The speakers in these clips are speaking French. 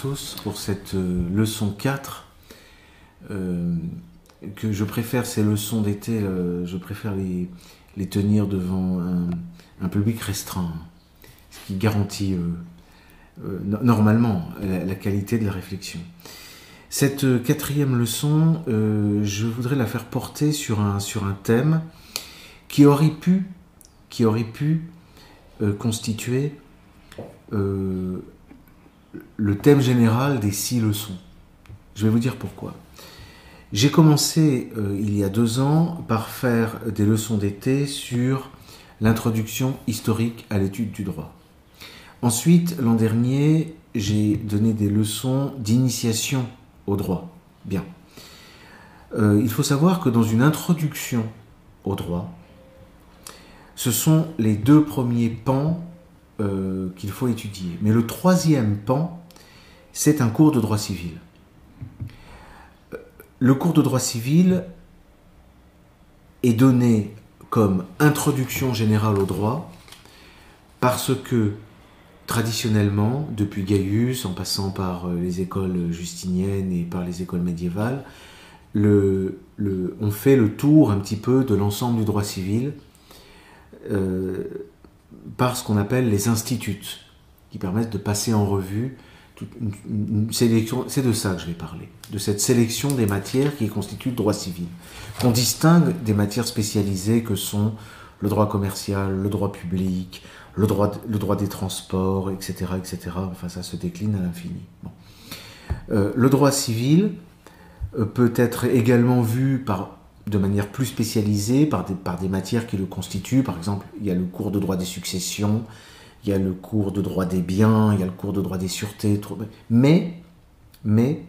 tous pour cette euh, leçon 4. euh, que je préfère ces leçons d'été, euh, je préfère les, tenir devant un, public restreint, ce qui garantit no- normalement la, la qualité de la réflexion. Cette quatrième leçon, je voudrais la faire porter sur un, sur un thème qui aurait pu, qui aurait pu constituer le thème général des six leçons. Je vais vous dire pourquoi. J'ai commencé euh, il y a deux ans par faire des leçons d'été sur l'introduction historique à l'étude du droit. Ensuite, l'an dernier, j'ai donné des leçons d'initiation au droit. Bien. Euh, il faut savoir que dans une introduction au droit, ce sont les deux premiers pans euh, qu'il faut étudier. Mais le troisième pan, c'est un cours de droit civil. Euh, Le cours de droit civil est donné comme introduction générale au droit parce que traditionnellement, depuis Gaius, en passant par euh, les écoles justiniennes et par les écoles médiévales, le, le- on fait le tour un petit peu de l'ensemble du droit civil par ce qu'on appelle les instituts, qui permettent de passer en revue une, une- sélection. C'est de ça que je vais parler, de cette sélection des matières qui constituent le droit civil, qu'on distingue des matières spécialisées que sont le droit commercial, le droit public, le droit, le droit des transports, etc., etc. Enfin, ça se décline à l'infini. Euh, le droit civil euh, peut être également vu par, de manière plus spécialisée par des, par des matières qui le constituent. Par exemple, il y a le cours de droit des successions, il y a le cours de droit des biens, il y a le cours de droit des sûretés. Mais, mais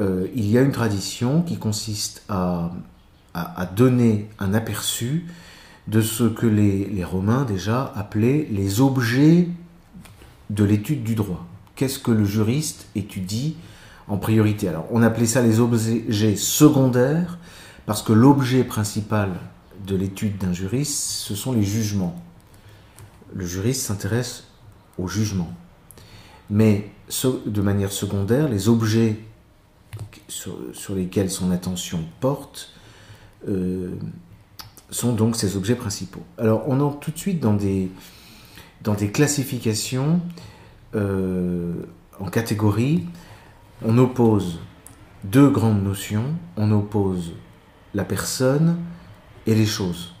euh, il y a une tradition qui consiste à donner un aperçu de ce que les, les Romains déjà appelaient les objets de l'étude du droit. Qu'est-ce que le juriste étudie en priorité? Alors, on appelait ça les objets secondaires parce que l'objet principal de l'étude d'un juriste, ce sont les jugements. Le juriste s'intéresse aux jugements. Mais de manière secondaire, les objets sur, lesquels son attention porte euh, sont donc ces objets principaux. Alors on entre tout de suite dans des, dans des classifications euh, en catégories. On oppose deux grandes notions. On oppose la personne et les choses.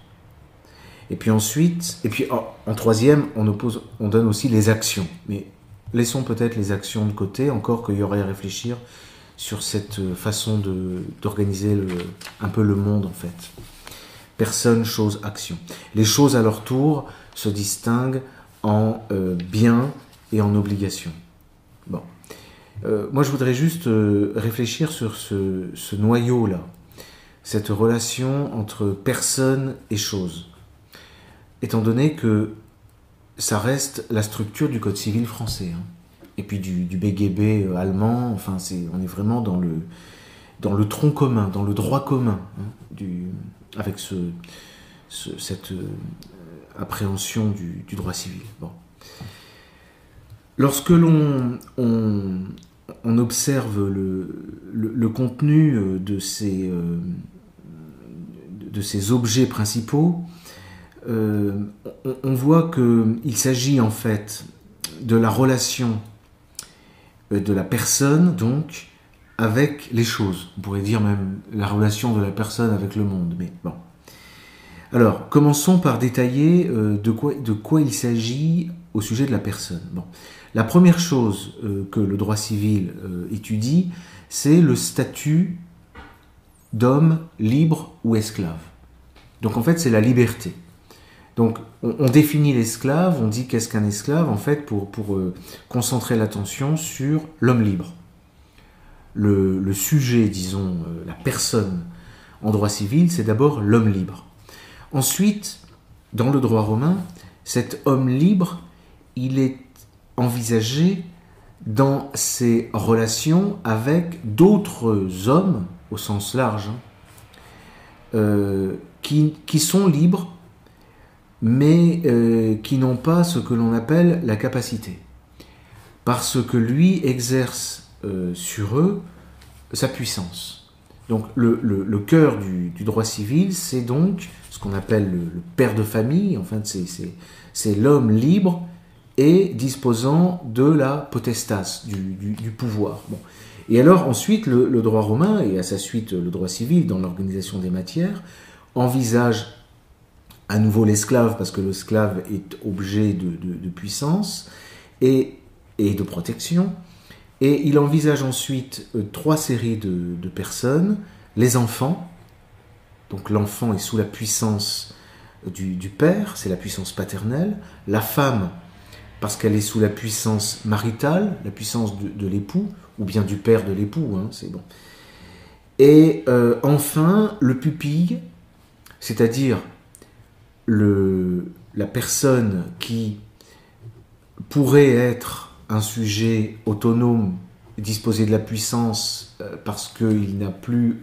Et puis ensuite, et puis en, en troisième, on oppose, on donne aussi les actions. Mais laissons peut-être les actions de côté, encore qu'il y aurait à réfléchir sur cette façon de- d'organiser un peu le monde en fait. Personne, chose, action. Les choses à leur tour se distinguent en euh, biens et en obligations. Bon. Euh, moi, je voudrais juste euh, réfléchir sur ce, ce noyau-là, cette relation entre personne et chose, étant donné que ça reste la structure du Code civil français, hein, et puis du, BGB euh, allemand, enfin, on est vraiment dans le, dans le tronc commun, dans le droit commun, hein, avec ce, ce- cette euh, appréhension du, droit civil. Lorsque l'on on, on observe le, contenu euh, de ces, de ces objets principaux, euh, on, voit qu'il s'agit en fait de la relation euh, de la personne, donc, avec les choses. On pourrait dire même la relation de la personne avec le monde, mais bon. Alors, commençons par détailler euh, de, quoi, il s'agit au sujet de la personne. La première chose que le droit civil étudie, c'est le statut d'homme libre ou esclave. Donc en fait, c'est la liberté. Donc on, définit l'esclave, on dit qu'est-ce qu'un esclave, en fait, pour, pour euh, concentrer l'attention sur l'homme libre. Le, le sujet, disons, euh, la personne en droit civil, c'est d'abord l'homme libre. Ensuite, dans le droit romain, cet homme libre, il est envisagé dans ses relations avec d'autres hommes, au sens large, hein, euh, qui, qui sont libres, mais euh, qui n'ont pas ce que l'on appelle la capacité. parce que lui exerce euh, sur eux sa puissance. Donc le, le, cœur du, droit civil, c'est donc ce qu'on appelle le, père de famille, enfin c'est l'homme libre et disposant de la potestas, du, du, pouvoir. Bon. Et alors ensuite, le, droit romain, et à sa suite le droit civil dans l'organisation des matières, envisage à nouveau l'esclave, parce que l'esclave est objet de, puissance et, de protection, et il envisage ensuite euh, trois séries de, personnes, les enfants, donc l'enfant est sous la puissance du, du père, c'est la puissance paternelle, la femme, parce qu'elle est sous la puissance maritale, la puissance de, l'époux, ou bien du père de l'époux, hein, c'est bon. Et euh, enfin, le pupille, c'est-à-dire la personne qui pourrait être un sujet autonome, disposer de la puissance euh, parce qu'il n'a plus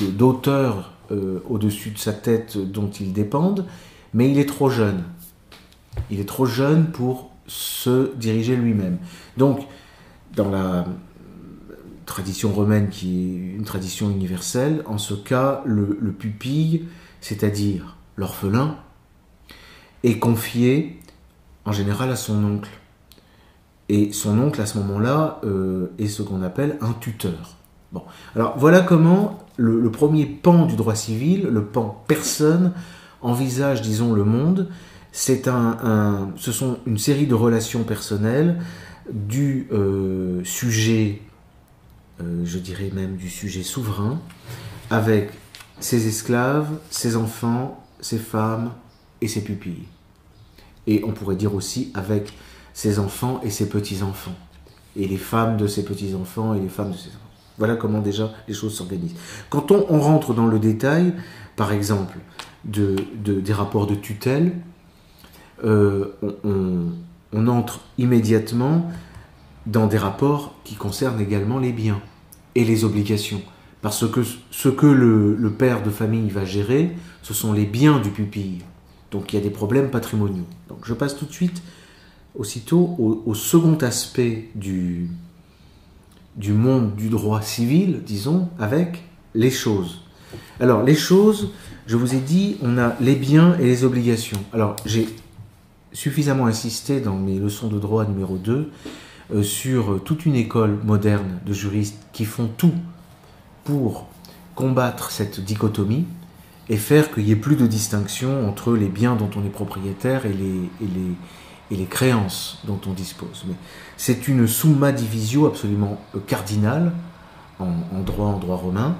d'auteur euh, au-dessus de sa tête dont il dépende, mais il est trop jeune. Il est trop jeune pour se diriger lui-même. Donc, dans la tradition romaine qui est une tradition universelle, en ce cas, le, pupille, c'est-à-dire l'orphelin, est confié en général à son oncle. Et son oncle, à ce moment-là, euh, est ce qu'on appelle un tuteur. Alors voilà comment le, premier pan du droit civil, le pan personne, envisage, disons, le monde c'est un, ce sont une série de relations personnelles du euh, sujet, euh, je dirais même du sujet souverain, avec ses esclaves, ses enfants, ses femmes et ses pupilles. Et on pourrait dire aussi avec ses enfants et ses petits-enfants. Et les femmes de ses petits-enfants et les femmes de ses enfants. Voilà comment déjà les choses s'organisent. Quand on, rentre dans le détail, par exemple, des rapports de tutelle, euh, on, entre immédiatement dans des rapports qui concernent également les biens et les obligations. Parce que ce que le, père de famille va gérer, ce sont les biens du pupille. Donc il y a des problèmes patrimoniaux. Donc je passe tout de suite, aussitôt, au, second aspect du, du monde du droit civil, disons, avec les choses. Alors les choses, je vous ai dit, on a les biens et les obligations. Alors j'ai suffisamment insisté dans mes leçons de droit numéro 2 euh, sur toute une école moderne de juristes qui font tout pour combattre cette dichotomie et faire qu'il n'y ait plus de distinction entre les biens dont on est propriétaire et les, créances dont on dispose. Mais c'est une summa divisio absolument euh, cardinale en droit, en droit romain.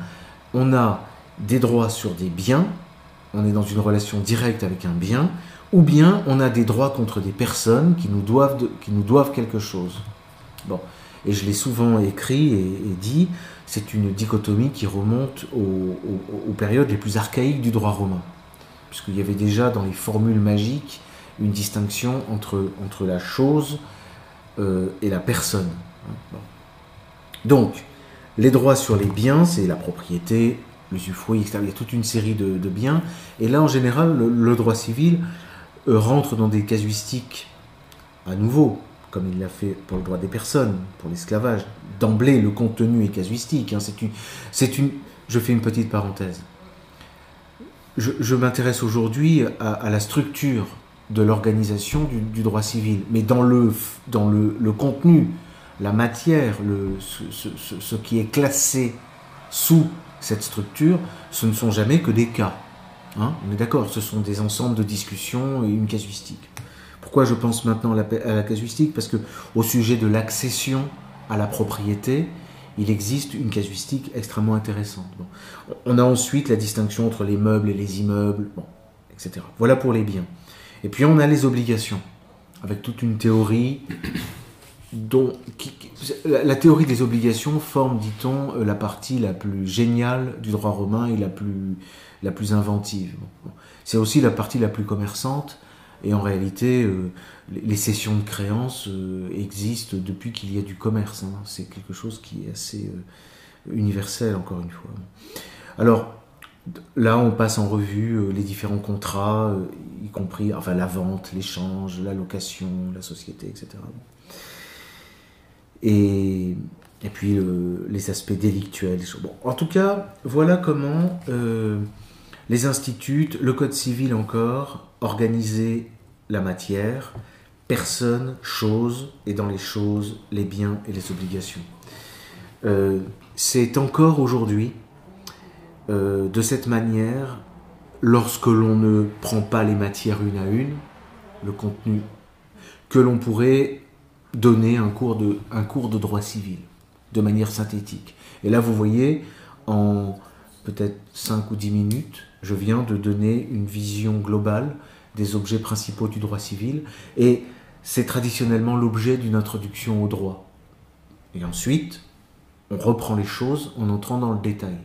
On a des droits sur des biens, on est dans une relation directe avec un bien, ou bien on a des droits contre des personnes qui nous doivent, qui nous doivent quelque chose. Bon. Et je l'ai souvent écrit et, dit, c'est une dichotomie qui remonte aux, périodes les plus archaïques du droit romain. Puisqu'il y avait déjà dans les formules magiques une distinction entre, entre la chose euh, et la personne. Donc, les droits sur les biens, c'est la propriété, l'usufruit, etc. Il y a toute une série de, biens. Et là, en général, le droit civil euh, rentre dans des casuistiques à nouveau, comme il l'a fait pour le droit des personnes, pour l'esclavage. D'emblée, le contenu est casuistique. Hein. c'est une, une, je fais une petite parenthèse. Je, m'intéresse aujourd'hui à, la structure de l'organisation du, droit civil, mais dans le, dans le, contenu, la matière, ce qui est classé sous cette structure, ce ne sont jamais que des cas. Hein, on est d'accord, ce sont des ensembles de discussions et une casuistique. Pourquoi je pense maintenant à la, casuistique? Parce que au sujet de l'accession à la propriété, il existe une casuistique extrêmement intéressante. On a ensuite la distinction entre les meubles et les immeubles, etc. Voilà pour les biens. Et puis on a les obligations, avec toute une théorie dont la, théorie des obligations forme, dit-on, euh, la partie la plus géniale du droit romain et la plus, la plus inventive. C'est aussi la partie la plus commerçante, et en réalité, euh, les cessions de créances euh, existent depuis qu'il y a du commerce. Hein. C'est quelque chose qui est assez universel, encore une fois. Alors, là, on passe en revue les différents contrats, y compris enfin, la vente, l'échange, la location, la société, etc. et, puis les aspects délictuels. En tout cas, voilà comment euh, les instituts, le code civil encore, organisaient la matière, personne, chose, et dans les choses, les biens et les obligations. Euh, c'est encore aujourd'hui, euh, de cette manière, lorsque l'on ne prend pas les matières une à une, le contenu, que l'on pourrait donner un cours, de, droit civil, de manière synthétique. Et là, vous voyez, en peut-être 5 ou 10 minutes, je viens de donner une vision globale des objets principaux du droit civil, et c'est traditionnellement l'objet d'une introduction au droit. Et ensuite, on reprend les choses en entrant dans le détail.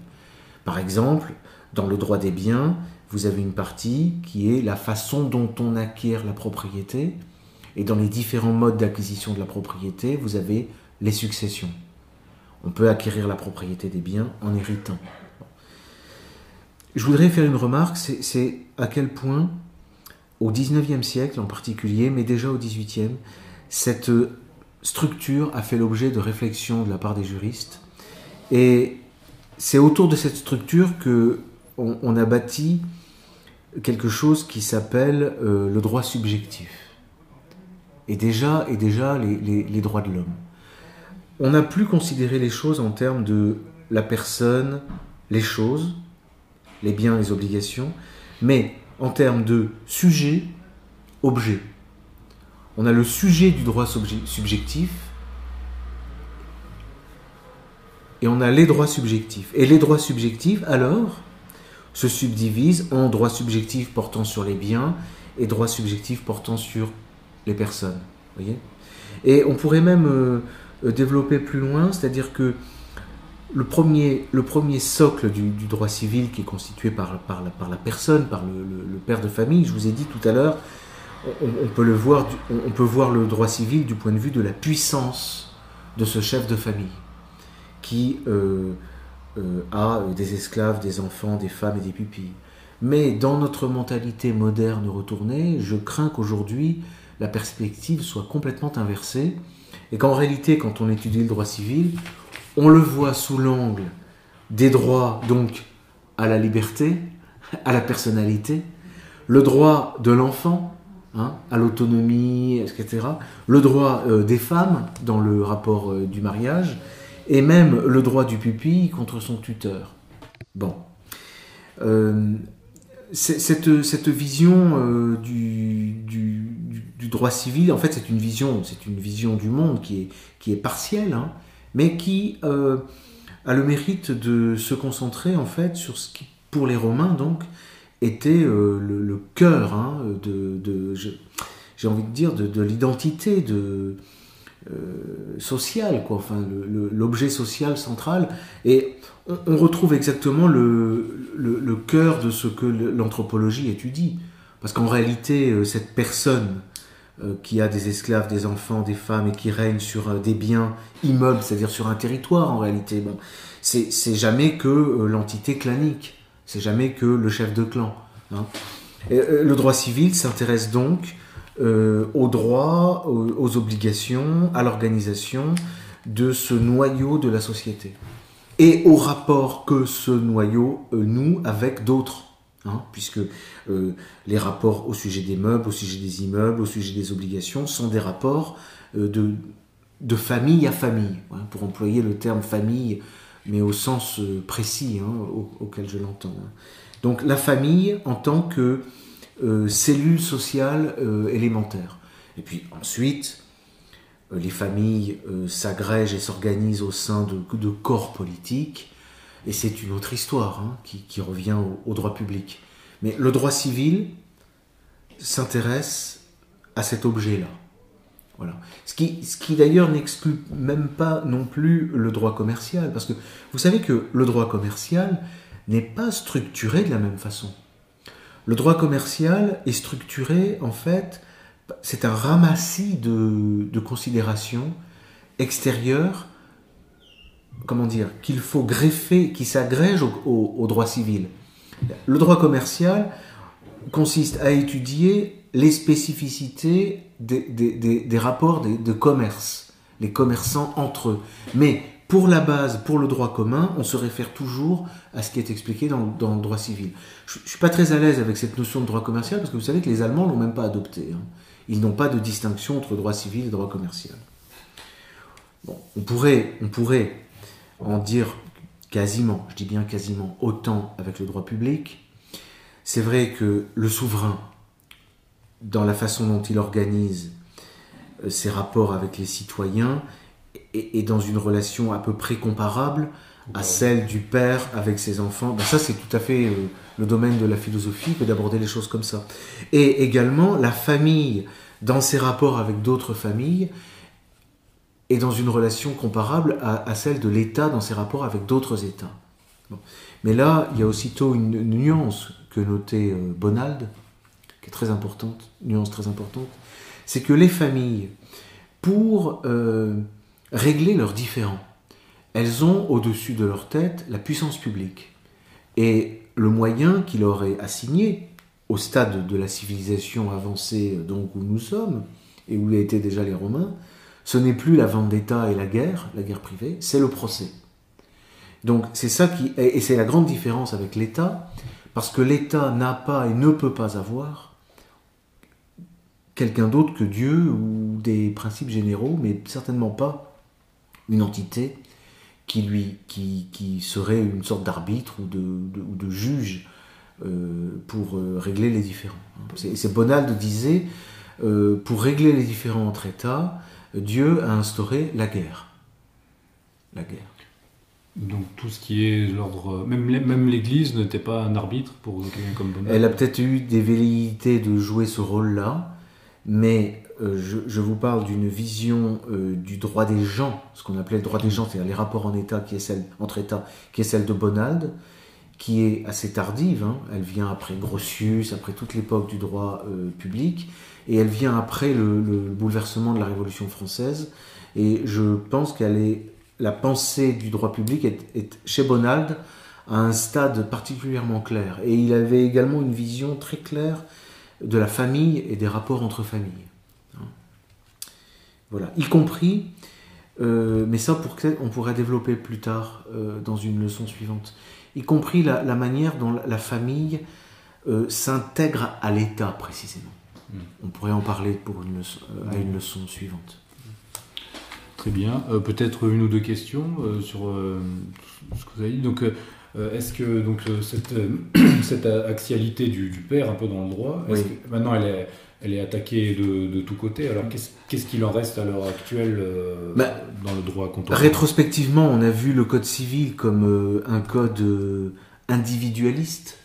Par exemple, dans le droit des biens, vous avez une partie qui est la façon dont on acquiert la propriété, et dans les différents modes d'acquisition de la propriété, vous avez les successions. On peut acquérir la propriété des biens en héritant. Je voudrais faire une remarque, c'est à quel point, au XIXe siècle en particulier, mais déjà au XVIIIe, cette structure a fait l'objet de réflexions de la part des juristes. Et c'est autour de cette structure que on, a bâti quelque chose qui s'appelle euh, le droit subjectif. Et déjà, et déjà les, droits de l'homme. On n'a plus considéré les choses en termes de la personne, les choses, les biens, les obligations, mais en termes de sujet, objet. On a le sujet du droit subjectif et on a les droits subjectifs. Et les droits subjectifs, alors, se subdivisent en droits subjectifs portant sur les biens et droits subjectifs portant sur les personnes. Voyez et on pourrait même euh, développer plus loin, c'est-à-dire que le premier, le premier socle du, droit civil qui est constitué par, par, la, par la personne, par le, père de famille, je vous ai dit tout à l'heure, on, peut le voir, on peut voir le droit civil du point de vue de la puissance de ce chef de famille qui euh, euh, a des esclaves, des enfants, des femmes et des pupilles. Mais dans notre mentalité moderne retournée, je crains qu'aujourd'hui perspective soit complètement inversée et qu'en réalité, quand on étudie le droit civil, on le voit sous l'angle des droits donc à la liberté, à la personnalité, le droit de l'enfant, hein, à l'autonomie, etc., le droit euh, des femmes dans le rapport euh, du mariage, et même le droit du pupille contre son tuteur. Bon. Euh, cette, cette, vision du, du, droit civil, en fait, c'est une vision, c'est une vision du monde qui est, qui est partielle, hein, mais qui euh, a le mérite de se concentrer en fait sur ce qui, pour les Romains donc, était euh, le, cœur hein, de, j'ai envie de dire, de, l'identité de, euh, sociale, quoi, enfin l'objet social central. Et on, retrouve exactement le, cœur de ce que l'anthropologie étudie. Parce qu'en réalité, cette personne euh, qui a des esclaves, des enfants, des femmes et qui règne sur euh, des biens immeubles, c'est-à-dire sur un territoire en réalité. C'est jamais que euh, l'entité clanique, c'est jamais que le chef de clan. Hein. le droit civil s'intéresse donc aux droits, aux, obligations, à l'organisation de ce noyau de la société et au rapport que ce noyau noue avec d'autres Hein, puisque euh, les rapports au sujet des meubles, au sujet des immeubles, au sujet des obligations sont des rapports euh, de, famille à famille, hein, pour employer le terme famille, mais au sens euh, précis hein, auquel je l'entends. Donc la famille en tant que cellule sociale élémentaire. Et puis ensuite, les familles s'agrègent et s'organisent au sein de, corps politiques et c'est une autre histoire hein, qui, revient au, droit public. Mais le droit civil s'intéresse à cet objet-là. Voilà. Ce qui, ce qui d'ailleurs n'exclut même pas non plus le droit commercial, parce que vous savez que le droit commercial n'est pas structuré de la même façon. Le droit commercial est structuré, en fait, c'est un ramassis de, considérations extérieures comment dire, qu'il faut greffer, qui s'agrège au, droit civil. Le droit commercial consiste à étudier les spécificités des, rapports de, commerce, les commerçants entre eux. Pour la base, pour le droit commun, on se réfère toujours à ce qui est expliqué dans, le droit civil. Je ne suis pas très à l'aise avec cette notion de droit commercial parce que vous savez que les Allemands l'ont même pas adopté. Hein. Ils n'ont pas de distinction entre droit civil et droit commercial. on pourrait, on pourrait en dire quasiment, je dis bien quasiment, autant avec le droit public. C'est vrai que le souverain, dans la façon dont il organise euh, ses rapports avec les citoyens, est dans une relation à peu près comparable à celle du père avec ses enfants. Ben ça, c'est tout à fait euh, le domaine de la philosophie que d'aborder les choses comme ça. Et également, la famille, dans ses rapports avec d'autres familles, est dans une relation comparable à, celle de l'État dans ses rapports avec d'autres États. Mais là, il y a aussitôt une, nuance que notait euh, Bonald, qui est très importante, nuance très importante, c'est que les familles, pour euh, régler leurs différends, elles ont au-dessus de leur tête la puissance publique. Et le moyen qui leur est assigné, au stade de la civilisation avancée donc où nous sommes, et où étaient déjà les Romains, ce n'est plus la vendetta et la guerre, la guerre privée, c'est le procès. Donc c'est ça qui et c'est la grande différence avec l'État, parce que l'État n'a pas et ne peut pas avoir quelqu'un d'autre que Dieu ou des principes généraux, mais certainement pas une entité qui lui qui, qui serait une sorte d'arbitre ou de, ou de juge euh, pour euh, régler les différends. C'est Bonald disait euh, pour régler les différends entre États, Dieu a instauré la guerre. La guerre. Donc tout ce qui est l'ordre, même, même l'Église n'était pas un arbitre pour quelqu'un comme Bonald. Elle a peut-être eu des velléités de jouer ce rôle-là, mais euh, je, vous parle d'une vision euh, du droit des gens, ce qu'on appelait le droit des gens, c'est-à-dire les rapports en État qui est celle entre États, qui est celle de Bonald, qui est assez tardive. Hein. Elle vient après Grotius, après toute l'époque du droit euh, public, et elle vient après le, bouleversement de la Révolution française. Et je pense qu'elle est la pensée du droit public est, chez Bonald à un stade particulièrement clair. Et il avait également une vision très claire de la famille et des rapports entre familles. Voilà, y compris, euh, mais ça pour on pourrait développer plus tard euh, dans une leçon suivante, y compris la, manière dont la famille euh, s'intègre à l'État précisément. On pourrait en parler pour une à une leçon suivante. Très bien. Peut-être une ou deux questions sur ce que vous avez dit. Donc, est-ce que donc, cette, cette axialité du, père un peu dans le droit, maintenant elle est, elle est attaquée de, de tous côtés. Alors qu'est-ce qu'il en reste à l'heure actuelle bah, dans le droit contemporain? Rétrospectivement, on a vu le code civil comme un code individualiste,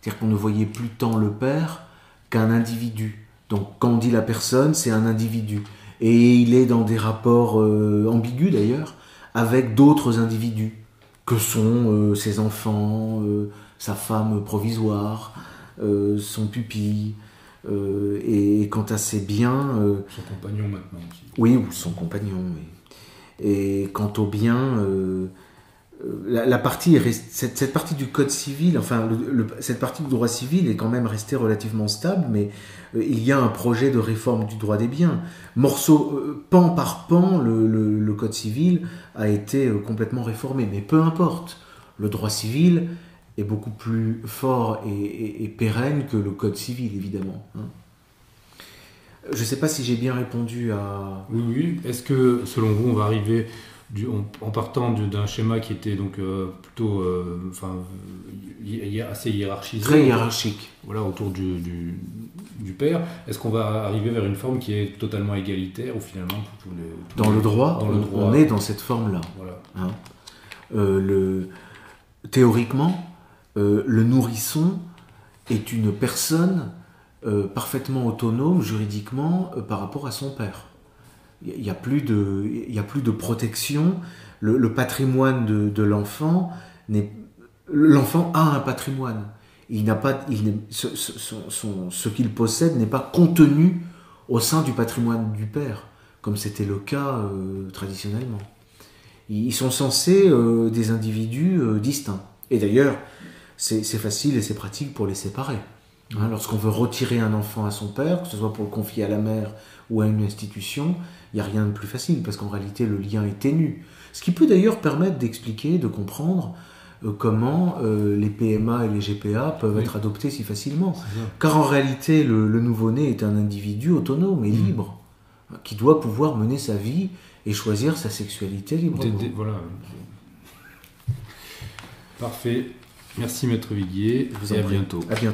c'est-à-dire qu'on ne voyait plus tant le père qu'un individu. Donc quand on dit la personne, c'est un individu. Et il est dans des rapports euh, ambigus d'ailleurs avec d'autres individus, que sont euh, ses enfants, euh, sa femme provisoire, son pupille. Et, quant à ses biens... son compagnon maintenant aussi. Oui, ou son compagnon. Et quant aux biens la, partie, cette, partie du code civil, enfin, cette partie du droit civil est quand même restée relativement stable, mais euh, il y a un projet de réforme du droit des biens. Morceau, euh, pan par pan, le, code civil a été euh, complètement réformé, mais peu importe. Le droit civil est beaucoup plus fort et, pérenne que le code civil, évidemment. Hein. Je ne sais pas si j'ai bien répondu à. Oui, oui. Est-ce que, selon vous, on va arriver en, partant d'un schéma qui était donc euh, plutôt euh, enfin, assez hiérarchisé. Très hiérarchique. Voilà, autour du, du, père. Est-ce qu'on va arriver vers une forme qui est totalement égalitaire ou finalement tous les, dans, le droit, dans le droit, on, est dans cette forme-là. Voilà. Hein. Euh, le, théoriquement, le nourrisson est une personne parfaitement autonome juridiquement par rapport à son père il n'y a, plus de, a plus de protection. Le, patrimoine de, l'enfant, l'enfant a un patrimoine. Il n'a pas, il ce, ce qu'il possède n'est pas contenu au sein du patrimoine du père, comme c'était le cas euh, traditionnellement. Ils sont censés euh, des individus euh, distincts. Et d'ailleurs, c'est facile et c'est pratique pour les séparer. Hein, Lorsqu'on veut retirer un enfant à son père, que ce soit pour le confier à la mère ou à une institution, il n'y a rien de plus facile parce qu'en réalité le lien est ténu. Ce qui peut d'ailleurs permettre d'expliquer, de comprendre euh, comment euh, les PMA et les GPA peuvent Oui. être adoptés si facilement. Car en réalité, le, le nouveau-né est un individu autonome et Mm. libre, hein, qui doit pouvoir mener sa vie et choisir sa sexualité librement. Voilà. Parfait. Merci Maître Viguier Je vous et à bientôt. À bientôt.